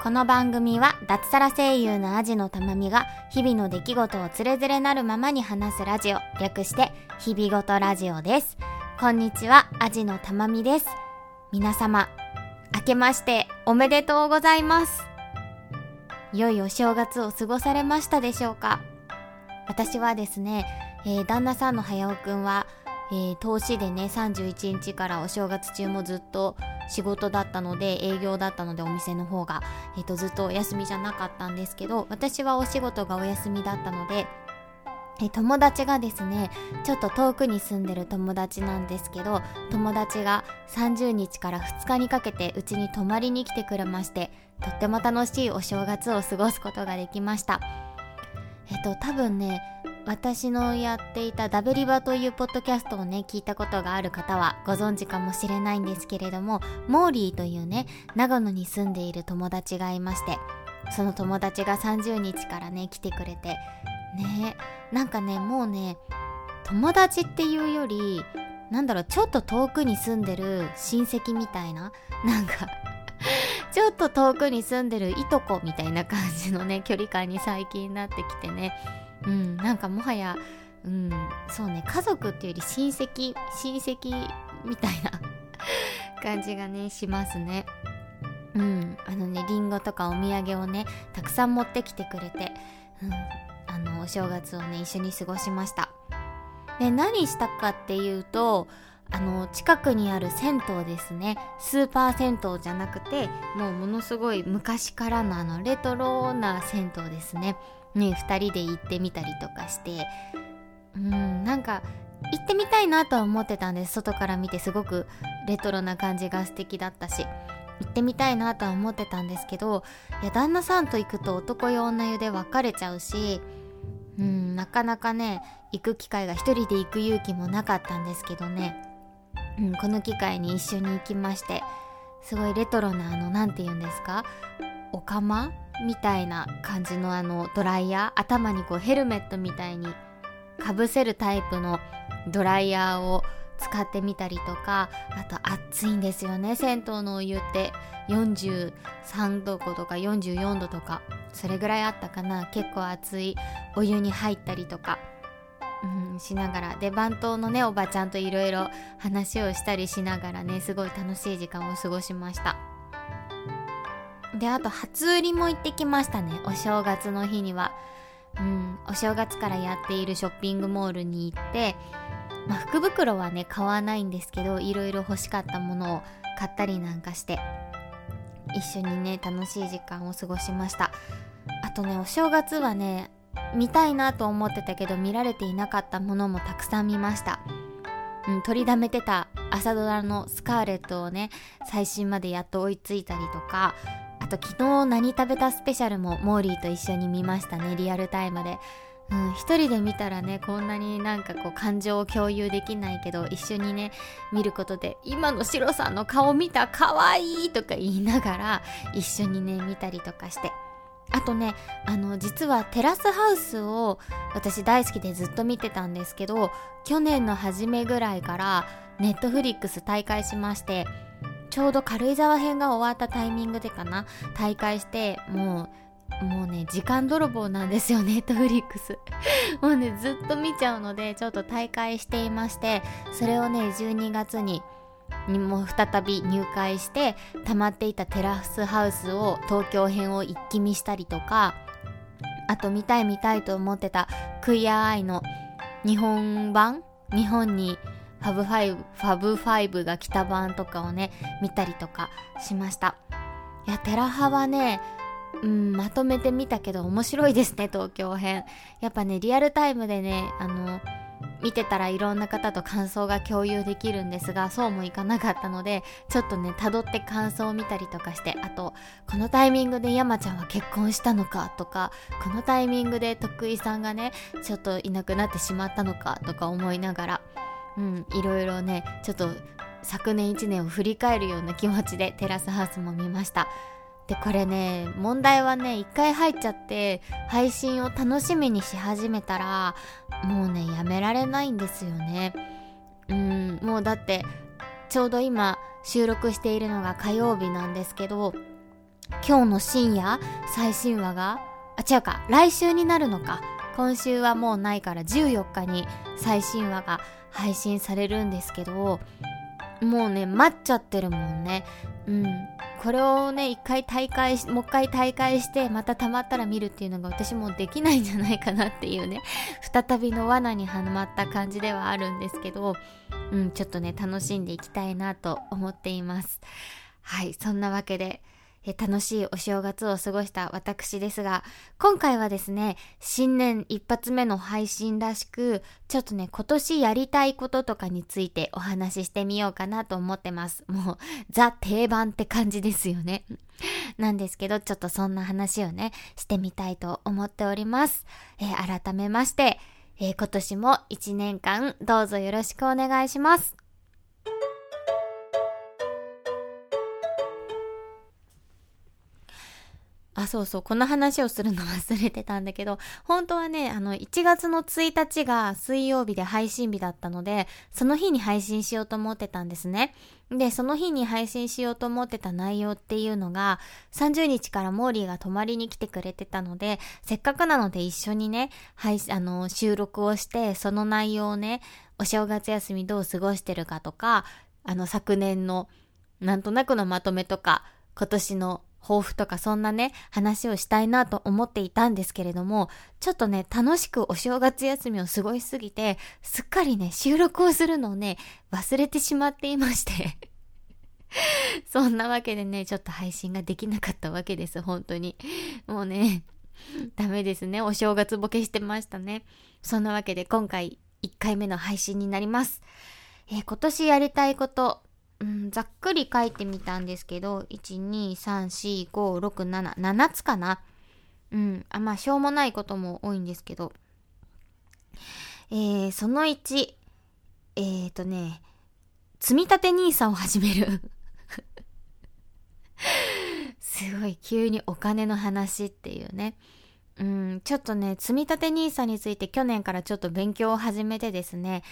この番組は脱サラ声優のアジのたまみが日々の出来事をつれづれなるままに話すラジオ略して日々ごとラジオです。こんにちはアジのたまみです。皆様明けましておめでとうございます。良いお正月を過ごされましたでしょうか？私はですね、えー、旦那さんの早尾くんは、えー、投資でね31日からお正月中もずっと仕事だったので営業だったのでお店の方が、えーと、ずっとお休みじゃなかったんですけど私はお仕事がお休みだったので友達がですねちょっと遠くに住んでる友達なんですけど友達が30日から2日にかけてうちに泊まりに来てくれましてとっても楽しいお正月を過ごすことができました。えっと多分ね私のやっていたダベリバというポッドキャストをね聞いたことがある方はご存知かもしれないんですけれどもモーリーというね長野に住んでいる友達がいましてその友達が30日からね来てくれてねなんかねもうね友達っていうよりなんだろうちょっと遠くに住んでる親戚みたいななんかちょっと遠くに住んでるいとこみたいな感じのね距離感に最近なってきてねうんなんかもはやうんそうね家族っていうより親戚親戚みたいな 感じがねしますね。うんあのねりんごとかお土産をねたくさん持ってきてくれて、うん、あのお正月をね一緒に過ごしました。で何したかっていうとあの近くにある銭湯ですね。スーパー銭湯じゃなくてもうものすごい昔からのあのレトロな銭湯ですね。ね2人で行ってみたりとかしてうんなんか行ってみたいなとは思ってたんです。外から見てすごくレトロな感じが素敵だったし行ってみたいなとは思ってたんですけどいや旦那さんと行くと男湯女湯で別れちゃうしうんなかなかね行く機会が1人で行く勇気もなかったんですけどね、うん、この機会に一緒に行きましてすごいレトロなあの何て言うんですか？お釜？みたいな感じのあのドライヤー頭にこうヘルメットみたいにかぶせるタイプのドライヤーを使ってみたりとかあと暑いんですよね銭湯のお湯って。43度とか44度とかそれぐらいあったかな。結構熱いお湯に入ったりとか、うん、しながら。で番頭のねおばちゃんといろいろ話をしたりしながらねすごい楽しい時間を過ごしました。であと初売りも行ってきましたね。お正月の日には。うん。お正月からやっているショッピングモールに行ってまあ、福袋はね買わないんですけどいろいろ欲しかったものを買ったりなんかして一緒にね楽しい時間を過ごしました。あとねお正月はね見たいなと思ってたけど見られていなかったものもたくさん見ました。うん、取りだめてた朝ドラのスカーレットをね最新までやっと追いついたりとかあと昨日何食べたスペシャルもモーリーと一緒に見ましたねリアルタイムで。うん、一人で見たらねこんなになんかこう感情を共有できないけど一緒にね見ることで今のシロさんの顔見たかわいいとか言いながら一緒にね見たりとかしてあとねあの実はテラスハウスを私大好きでずっと見てたんですけど去年の初めぐらいからネットフリックス大会しましてちょうど軽井沢編が終わったタイミングでかな。大会してもうもうね時間泥棒なんですよネッ トフリックス。もうねずっと見ちゃうのでちょっと大会していましてそれをね12月ににも再び入会して溜まっていたテラスハウスを東京編を一気見したりとかあと見たい見たいと思ってたクイアアイの日本版？日本に Fab Five、Fab Five が来た版とかをね、見たりとかしました。いや、テラハはね、うん、まとめてみたけど面白いですね、東京編。やっぱね、リアルタイムでね、あの、見てたらいろんな方と感想が共有できるんですが、そうもいかなかったので、ちょっとね、辿って感想を見たりとかして、あと、このタイミングで山ちゃんは結婚したのかとか、このタイミングで徳井さんがね、ちょっといなくなってしまったのかとか思いながら、うん、いろいろねちょっと昨年1年を振り返るような気持ちでテラスハウスも見ましたでこれね問題はね一回入っちゃって配信を楽しみにし始めたらもうねやめられないんですよねうんもうだってちょうど今収録しているのが火曜日なんですけど今日の深夜、最新話が、あ、違うか、来週になるのか。今週はもうないから14日に最新話が配信されるんですけど、もうね、待っちゃってるもんね。うん。これをね、一回大会し、もう一回大会して、また溜まったら見るっていうのが私もできないんじゃないかなっていうね、再びの罠にはまった感じではあるんですけど、うん、ちょっとね、楽しんでいきたいなと思っています。はい、そんなわけで、え楽しいお正月を過ごした私ですが、今回はですね、新年一発目の配信らしく、ちょっとね、今年やりたいこととかについてお話ししてみようかなと思ってます。もう、ザ定番って感じですよね。なんですけど、ちょっとそんな話をね、してみたいと思っております。え、改めまして、え、今年も一年間どうぞよろしくお願いします。あ、そうそう、この話をするの忘れてたんだけど、本当はね、あの、1月の1日が水曜日で配信日だったので、その日に配信しようと思ってたんですね。で、その日に配信しようと思ってた内容っていうのが、30日からモーリーが泊まりに来てくれてたので、せっかくなので一緒にね、配あの、収録をして、その内容をね、お正月休みどう過ごしてるかとか、あの、昨年の、なんとなくのまとめとか、今年の抱負とかそんなね、話をしたいなと思っていたんですけれども、ちょっとね、楽しくお正月休みを過ごしすぎて、すっかりね、収録をするのをね、忘れてしまっていまして そんなわけでね、ちょっと配信ができなかったわけです、本当に。もうね、ダメですね。お正月ボケしてましたね。そんなわけで今回1回目の配信になります。えー、今年やりたいこと、うん、ざっくり書いてみたんですけど、1、2、3、4、5、6、7、7つかな。うん、あ、まあ、しょうもないことも多いんですけど。えー、その1、えーとね、積み立て NISA を始める すごい急にお金の話っていうね。うん、ちょっとね、積み立て NISA について去年からちょっと勉強を始めてですね、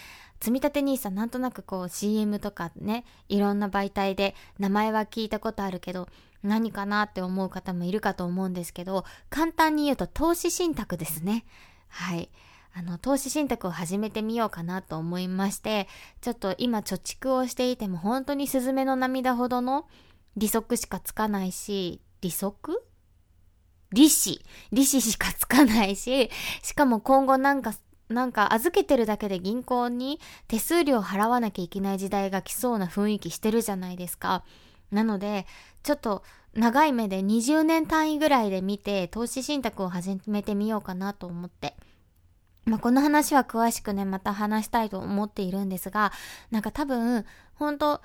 積立て NISA なんとなくこう CM とかね、いろんな媒体で名前は聞いたことあるけど、何かなって思う方もいるかと思うんですけど、簡単に言うと投資信託ですね。はい。あの、投資信託を始めてみようかなと思いまして、ちょっと今貯蓄をしていても本当にスズメの涙ほどの利息しかつかないし、利息？利子？利子しかつかないし、しかも今後なんかなんか預けてるだけで銀行に手数料払わなきゃいけない時代が来そうな雰囲気してるじゃないですか。なので、ちょっと長い目で20年単位ぐらいで見て投資信託を始めてみようかなと思って。まあ、この話は詳しくね、また話したいと思っているんですが、なんか多分、本当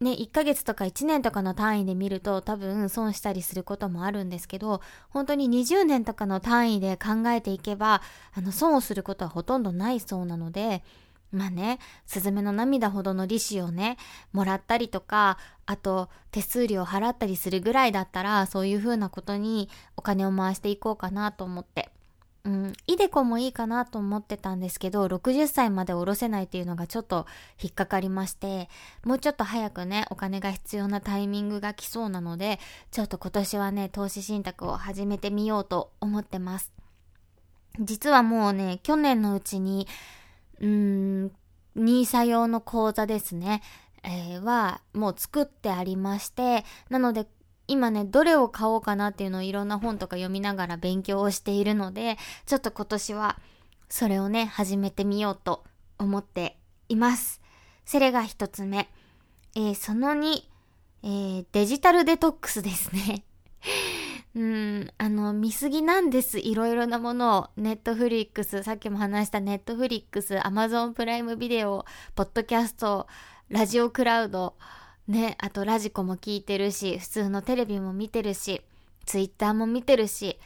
ね、1ヶ月とか1年とかの単位で見ると多分損したりすることもあるんですけど、本当に20年とかの単位で考えていけば、あの、損をすることはほとんどないそうなので、まあね、スズメの涙ほどの利子をね、もらったりとか、あと手数料払ったりするぐらいだったら、そういう風なことにお金を回していこうかなと思って。うん、イデコもいいかなと思ってたんですけど、60歳まで下ろせないっていうのがちょっと引っかかりまして、もうちょっと早くね、お金が必要なタイミングが来そうなので、ちょっと今年はね、投資信託を始めてみようと思ってます。実はもうね、去年のうちに、うーん、ニーサ用の講座ですね、えー、はもう作ってありまして、なので今ね、どれを買おうかなっていうのをいろんな本とか読みながら勉強をしているので、ちょっと今年はそれをね、始めてみようと思っています。それが一つ目。えー、その2、えー、デジタルデトックスですね。うん、あの、見すぎなんです。いろいろなものを。ネットフリックス、さっきも話したネットフリックス、アマゾンプライムビデオ、ポッドキャスト、ラジオクラウド、ね、あとラジコも聞いてるし、普通のテレビも見てるし、ツイッターも見てるし、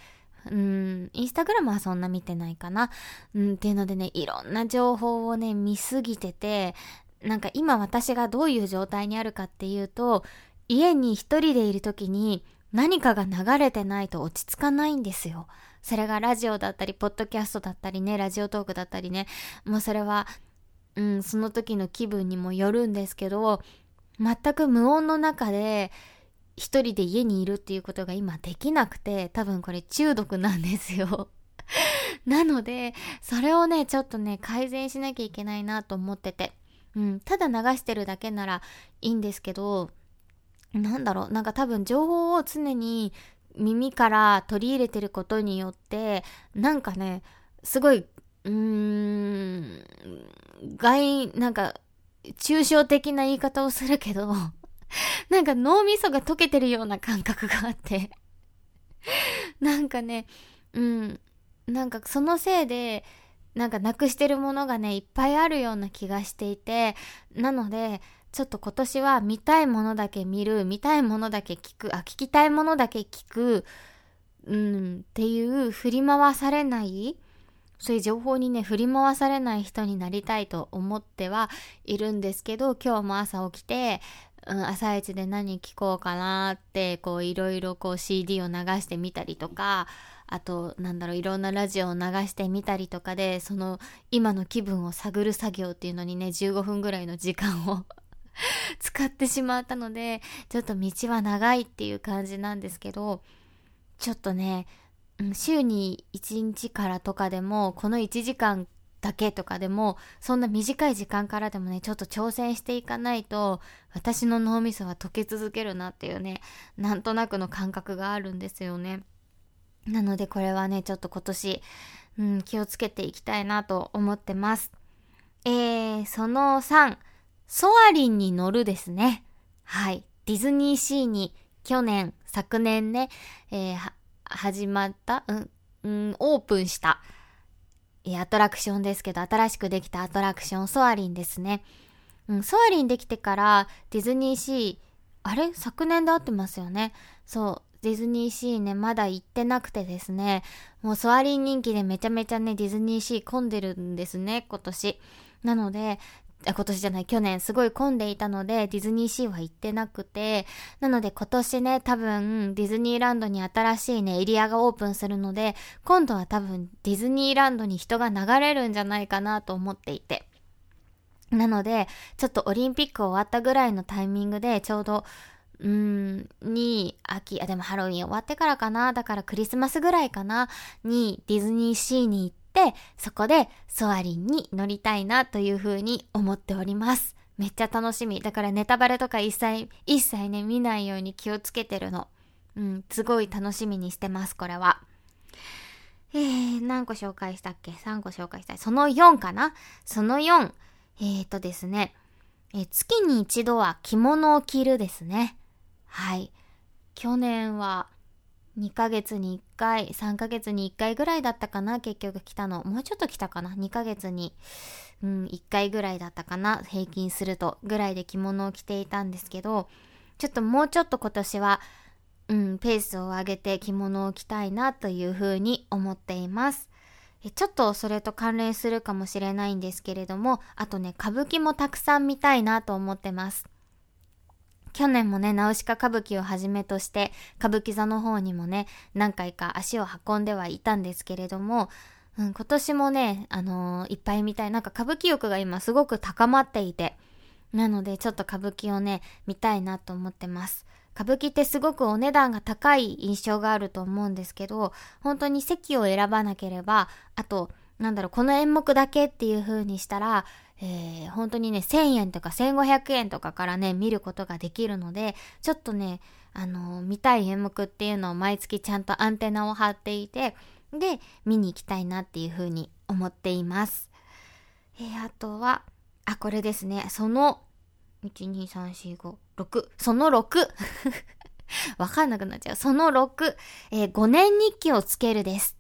うん、インスタグラムはそんな見てないかな。うん、っていうのでね、いろんな情報をね、見すぎてて、なんか今私がどういう状態にあるかっていうと、家に一人でいる時に何かが流れてないと落ち着かないんですよ。それがラジオだったり、ポッドキャストだったりね、ラジオトークだったりね、もうそれは、うん、その時の気分にもよるんですけど、全く無音の中で一人で家にいるっていうことが今できなくて、多分これ中毒なんですよ。なので、それをね、ちょっとね、改善しなきゃいけないなと思ってて。うん、ただ流してるだけならいいんですけど、なんだろう、なんか多分情報を常に耳から取り入れてることによって、なんかね、すごい、うーん、外、なんか、抽象的な言い方をするけど、なんか脳みそが溶けてるような感覚があって。なんかね、うん、なんかそのせいで、なんかなくしてるものがね、いっぱいあるような気がしていて、なので、ちょっと今年は見たいものだけ見る、見たいものだけ聞く、あ、聞きたいものだけ聞く、うん、っていう振り回されない、そういう情報にね、振り回されない人になりたいと思ってはいるんですけど、今日も朝起きて、うん、朝一で何聞こうかなって、こういろいろこう CD を流してみたりとか、あと、なんだろう、いろんなラジオを流してみたりとかで、その今の気分を探る作業っていうのにね、15分ぐらいの時間を 使ってしまったので、ちょっと道は長いっていう感じなんですけど、ちょっとね、週に1日からとかでも、この1時間だけとかでも、そんな短い時間からでもね、ちょっと挑戦していかないと、私の脳みそは溶け続けるなっていうね、なんとなくの感覚があるんですよね。なのでこれはね、ちょっと今年、うん、気をつけていきたいなと思ってます。えー、その3、ソアリンに乗るですね。はい。ディズニーシーに去年、昨年ね、えー、始まった、うん、うん、オープンした、えアトラクションですけど、新しくできたアトラクション、ソアリンですね。うん、ソアリンできてからディズニーシー、あれ？昨年で合ってますよね？そう、ディズニーシーね、まだ行ってなくてですね、もうソアリン人気でめちゃめちゃね、ディズニーシー混んでるんですね、今年。なので、今年じゃない、去年すごい混んでいたので、ディズニーシーは行ってなくて、なので今年ね、多分、ディズニーランドに新しいね、エリアがオープンするので、今度は多分、ディズニーランドに人が流れるんじゃないかなと思っていて。なので、ちょっとオリンピック終わったぐらいのタイミングで、ちょうど、うん、に、秋、あ、でもハロウィン終わってからかな、だからクリスマスぐらいかな、にディズニーシーに行って、そこでソアリンに乗りたいなというふうに思っております。めっちゃ楽しみ。だからネタバレとか一切、一切ね、見ないように気をつけてるの。うん、すごい楽しみにしてます、これは。えー、何個紹介したっけ ?3 個紹介したい。その4かな？その4。えーとですね、え月に一度は着物を着るですね。はい。去年は2ヶ月に1回、3ヶ月に1回ぐらいだったかな、結局来たの。もうちょっと来たかな ?2 ヶ月に、うん、1回ぐらいだったかな平均すると、ぐらいで着物を着ていたんですけど、ちょっともうちょっと今年は、うん、ペースを上げて着物を着たいなというふうに思っています。ちょっとそれと関連するかもしれないんですけれども、あとね、歌舞伎もたくさん見たいなと思ってます。去年もね、ナウシカ歌舞伎をはじめとして、歌舞伎座の方にもね、何回か足を運んではいたんですけれども、うん、今年もね、あのー、いっぱい見たい。なんか歌舞伎欲が今すごく高まっていて、なのでちょっと歌舞伎をね、見たいなと思ってます。歌舞伎ってすごくお値段が高い印象があると思うんですけど、本当に席を選ばなければ、あと、なんだろう、この演目だけっていう風にしたら、えー、本当にね、1000円とか1500円とかからね、見ることができるので、ちょっとね、あのー、見たい演目っていうのを毎月ちゃんとアンテナを張っていて、で、見に行きたいなっていう風に思っています。えー、あとは、あ、これですね、その、1、2、3、4、5、6、その 6! わかんなくなっちゃう。その6、えー、5年日記をつけるです。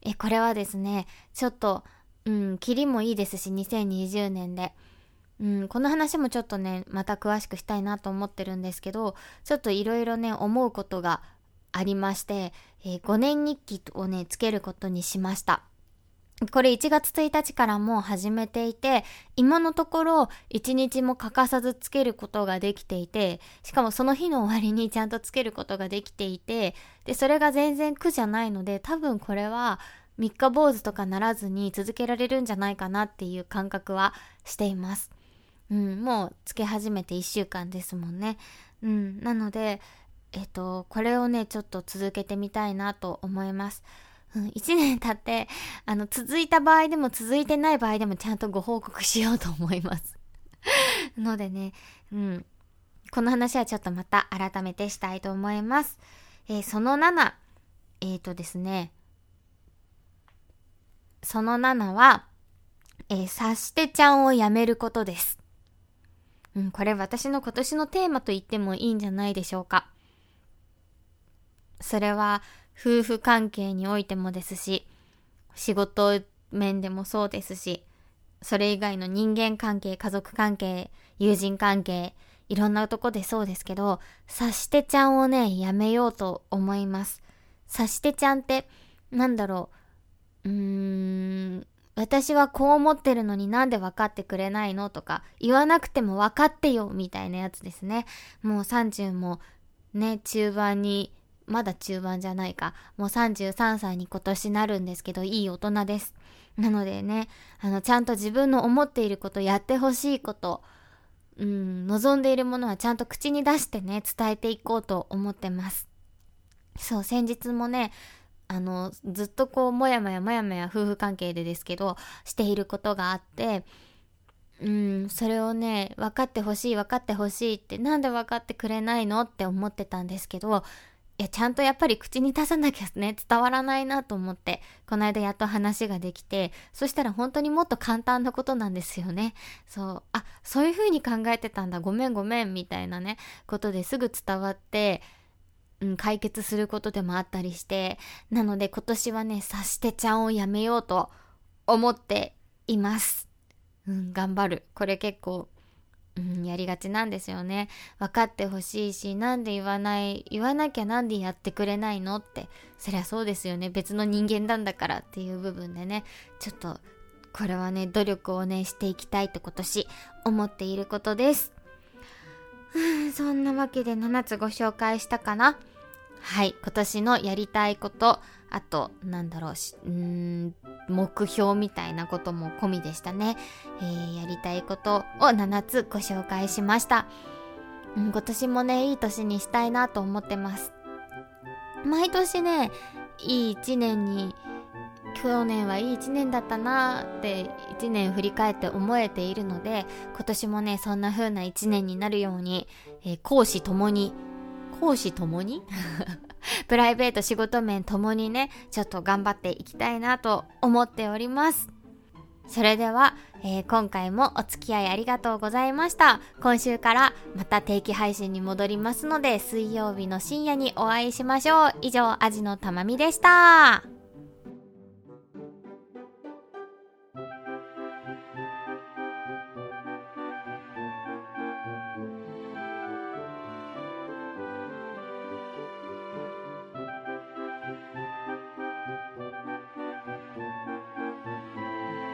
え、これはですね、ちょっと、うん、キリもいいですし、2020年で。うん、この話もちょっとね、また詳しくしたいなと思ってるんですけど、ちょっといろいろね、思うことがありまして、えー、5年日記をね、つけることにしました。これ1月1日からもう始めていて、今のところ1日も欠かさずつけることができていて、しかもその日の終わりにちゃんとつけることができていて、で、それが全然苦じゃないので、多分これは三日坊主とかならずに続けられるんじゃないかなっていう感覚はしています。うん、もうつけ始めて1週間ですもんね。うん、なので、えっと、これをね、ちょっと続けてみたいなと思います。うん、1年経って、あの、続いた場合でも続いてない場合でもちゃんとご報告しようと思います。のでね、うん。この話はちょっとまた改めてしたいと思います。えー、その7、えっ、ー、とですね、その7は、えー、察してちゃんをやめることです。うん、これ私の今年のテーマと言ってもいいんじゃないでしょうか。それは夫婦関係においてもですし、仕事面でもそうですし、それ以外の人間関係、家族関係、友人関係、いろんなとこでそうですけど、察してちゃんをね、やめようと思います。察してちゃんって、なんだろう、うーん、私はこう思ってるのになんで分かってくれないのとか、言わなくても分かってよみたいなやつですね。もう30もね、中盤に、まだ中盤じゃないか。もう33歳に今年なるんですけど、いい大人です。なのでね、あの、ちゃんと自分の思っていること、やってほしいこと、うん、望んでいるものはちゃんと口に出してね、伝えていこうと思ってます。そう、先日もね、あの、ずっとこう、もやもやもやもや夫婦関係でですけど、していることがあって、うん、それをね、分かってほしい、分かってほしいって、なんで分かってくれないのって思ってたんですけど、いや、ちゃんとやっぱり口に出さなきゃね、伝わらないなと思って、この間やっと話ができて、そしたら本当にもっと簡単なことなんですよね。そう、あ、そういう風に考えてたんだ、ごめんごめん、みたいなね、ことですぐ伝わって、うん、解決することでもあったりして、なので今年はね、察してちゃんをやめようと思っています。うん、頑張る。これ結構、うん、やりがちなんですよね。分かってほしいし、なんで言わない、言わなきゃなんでやってくれないのって、そりゃそうですよね。別の人間なんだからっていう部分でね、ちょっと、これはね、努力をね、していきたいと今年思っていることです。そんなわけで7つご紹介したかな。はい、今年のやりたいこと、あと、なんだろうし、うん、目標みたいなことも込みでしたね。えー、やりたいことを7つご紹介しました。うん、今年もね、いい年にしたいなと思ってます。毎年ね、いい一年に去年はいい一年だったなーって一年振り返って思えているので、今年もね、そんな風な一年になるように、えー、講師ともに、講師ともに プライベート仕事面ともにね、ちょっと頑張っていきたいなと思っております。それでは、えー、今回もお付き合いありがとうございました。今週からまた定期配信に戻りますので、水曜日の深夜にお会いしましょう。以上、アジのたまみでした。